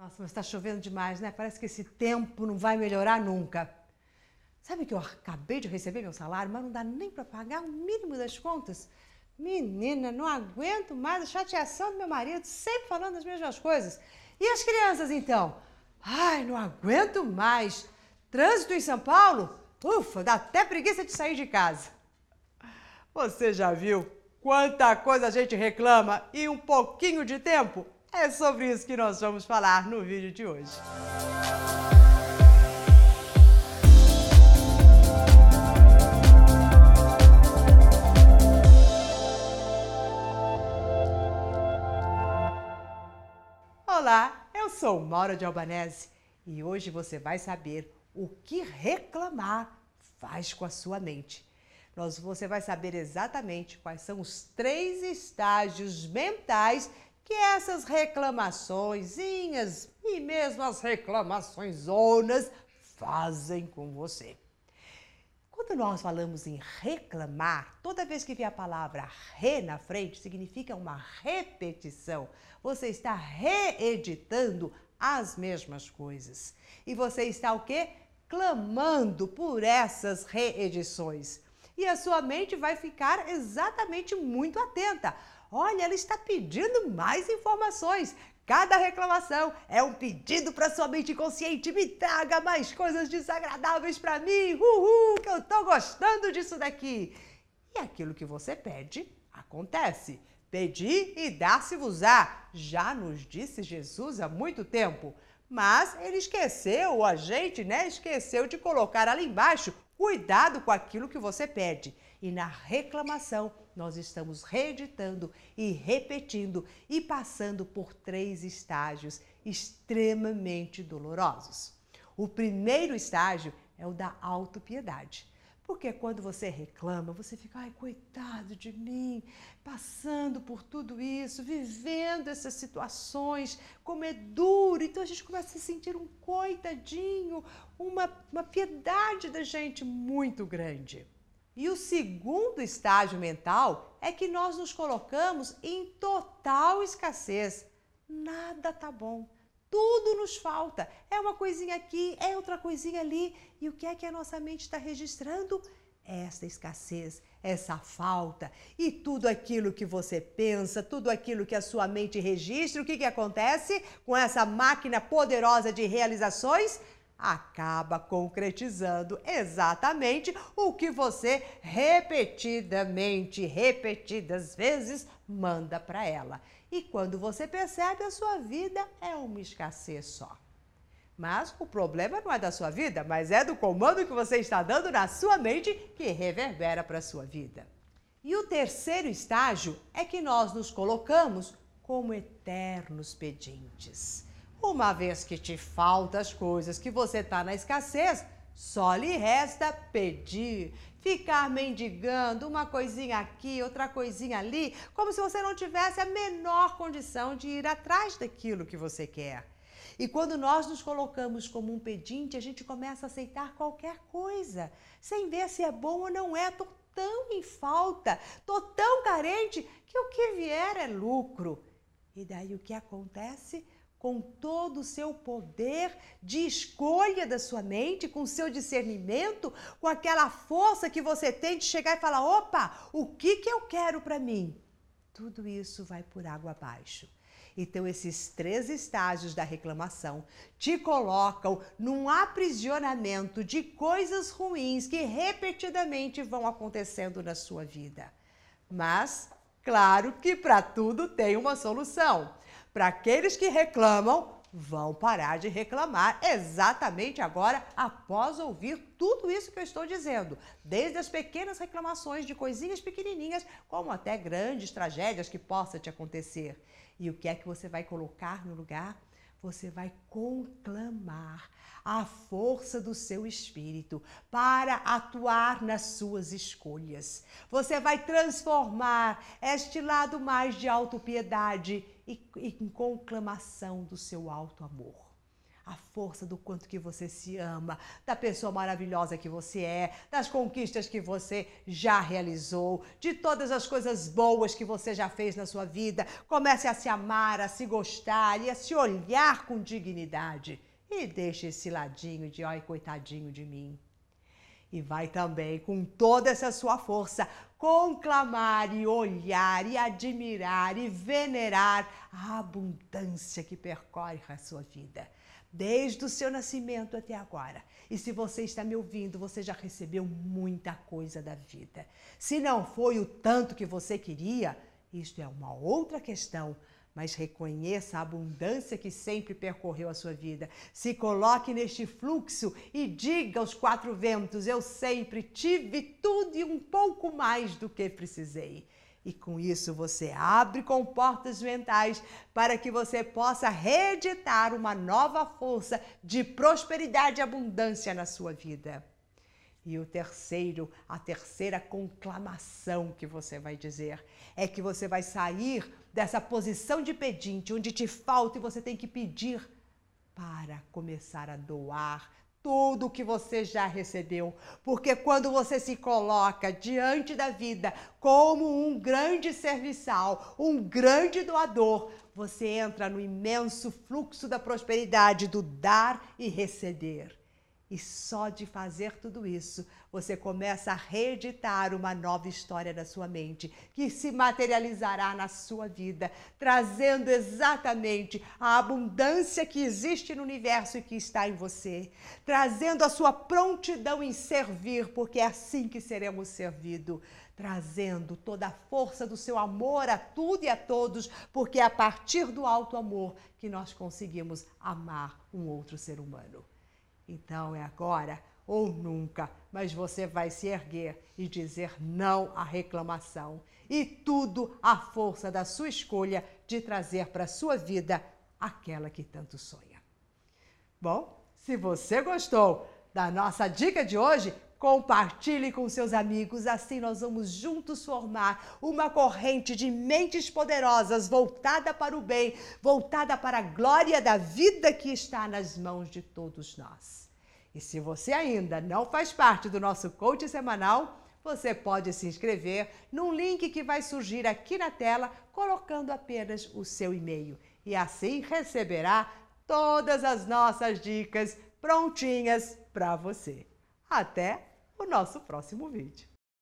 Nossa, mas está chovendo demais, né? Parece que esse tempo não vai melhorar nunca. Sabe que eu acabei de receber meu salário, mas não dá nem para pagar o mínimo das contas? Menina, não aguento mais a chateação do meu marido, sempre falando as mesmas coisas. E as crianças, então? Ai, não aguento mais. Trânsito em São Paulo? Ufa, dá até preguiça de sair de casa. Você já viu quanta coisa a gente reclama e um pouquinho de tempo? É sobre isso que nós vamos falar no vídeo de hoje. Olá, eu sou Maura de Albanese e hoje você vai saber o que reclamar faz com a sua mente. Nós, você vai saber exatamente quais são os três estágios mentais que essas reclamações e mesmo as reclamações zonas fazem com você. Quando nós falamos em reclamar, toda vez que vem a palavra re na frente, significa uma repetição. Você está reeditando as mesmas coisas. E você está o quê? Clamando por essas reedições. E a sua mente vai ficar exatamente muito atenta. Olha, ela está pedindo mais informações. Cada reclamação é um pedido para sua mente consciente. Me traga mais coisas desagradáveis para mim. Uhul, que eu estou gostando disso daqui. E aquilo que você pede acontece. Pedir e dar-se-vos-á. Já nos disse Jesus há muito tempo. Mas ele esqueceu, a gente, né, esqueceu de colocar ali embaixo cuidado com aquilo que você pede. E na reclamação, nós estamos reeditando e repetindo e passando por três estágios extremamente dolorosos. O primeiro estágio é o da autopiedade. Porque quando você reclama, você fica, ai, coitado de mim, passando por tudo isso, vivendo essas situações, como é duro. Então a gente começa a se sentir um coitadinho, uma, uma piedade da gente muito grande. E o segundo estágio mental é que nós nos colocamos em total escassez. Nada tá bom. Tudo nos falta. É uma coisinha aqui, é outra coisinha ali. E o que é que a nossa mente está registrando? Essa escassez, essa falta. E tudo aquilo que você pensa, tudo aquilo que a sua mente registra, o que, que acontece com essa máquina poderosa de realizações? Acaba concretizando exatamente o que você repetidamente, repetidas vezes manda para ela. E quando você percebe, a sua vida é uma escassez só. Mas o problema não é da sua vida, mas é do comando que você está dando na sua mente que reverbera para a sua vida. E o terceiro estágio é que nós nos colocamos como eternos pedintes. Uma vez que te faltam as coisas, que você está na escassez, só lhe resta pedir, ficar mendigando uma coisinha aqui, outra coisinha ali, como se você não tivesse a menor condição de ir atrás daquilo que você quer. E quando nós nos colocamos como um pedinte, a gente começa a aceitar qualquer coisa, sem ver se é bom ou não é. Tô tão em falta, tô tão carente que o que vier é lucro. E daí o que acontece? Com todo o seu poder de escolha da sua mente, com o seu discernimento, com aquela força que você tem de chegar e falar: opa, o que, que eu quero para mim? Tudo isso vai por água abaixo. Então, esses três estágios da reclamação te colocam num aprisionamento de coisas ruins que repetidamente vão acontecendo na sua vida. Mas, claro que para tudo tem uma solução. Para aqueles que reclamam, vão parar de reclamar exatamente agora, após ouvir tudo isso que eu estou dizendo. Desde as pequenas reclamações de coisinhas pequenininhas, como até grandes tragédias que possa te acontecer. E o que é que você vai colocar no lugar? Você vai conclamar a força do seu espírito para atuar nas suas escolhas. Você vai transformar este lado mais de autopiedade em conclamação do seu alto amor. A força do quanto que você se ama, da pessoa maravilhosa que você é, das conquistas que você já realizou, de todas as coisas boas que você já fez na sua vida. Comece a se amar, a se gostar e a se olhar com dignidade. E deixe esse ladinho de, ai, coitadinho de mim. E vai também, com toda essa sua força, conclamar e olhar e admirar e venerar a abundância que percorre a sua vida, desde o seu nascimento até agora. E se você está me ouvindo, você já recebeu muita coisa da vida. Se não foi o tanto que você queria, isto é uma outra questão mas reconheça a abundância que sempre percorreu a sua vida. Se coloque neste fluxo e diga aos quatro ventos: Eu sempre tive tudo e um pouco mais do que precisei. E com isso você abre comportas mentais para que você possa reeditar uma nova força de prosperidade e abundância na sua vida. E o terceiro, a terceira conclamação que você vai dizer é que você vai sair dessa posição de pedinte, onde te falta e você tem que pedir, para começar a doar tudo o que você já recebeu. Porque quando você se coloca diante da vida como um grande serviçal, um grande doador, você entra no imenso fluxo da prosperidade do dar e receber. E só de fazer tudo isso, você começa a reeditar uma nova história na sua mente, que se materializará na sua vida, trazendo exatamente a abundância que existe no universo e que está em você, trazendo a sua prontidão em servir, porque é assim que seremos servidos, trazendo toda a força do seu amor a tudo e a todos, porque é a partir do alto amor que nós conseguimos amar um outro ser humano. Então é agora ou nunca, mas você vai se erguer e dizer não à reclamação e tudo à força da sua escolha de trazer para a sua vida aquela que tanto sonha. Bom, se você gostou da nossa dica de hoje, compartilhe com seus amigos, assim nós vamos juntos formar uma corrente de mentes poderosas voltada para o bem, voltada para a glória da vida que está nas mãos de todos nós. E se você ainda não faz parte do nosso coach semanal, você pode se inscrever no link que vai surgir aqui na tela, colocando apenas o seu e-mail. E assim receberá todas as nossas dicas prontinhas para você. Até o nosso próximo vídeo.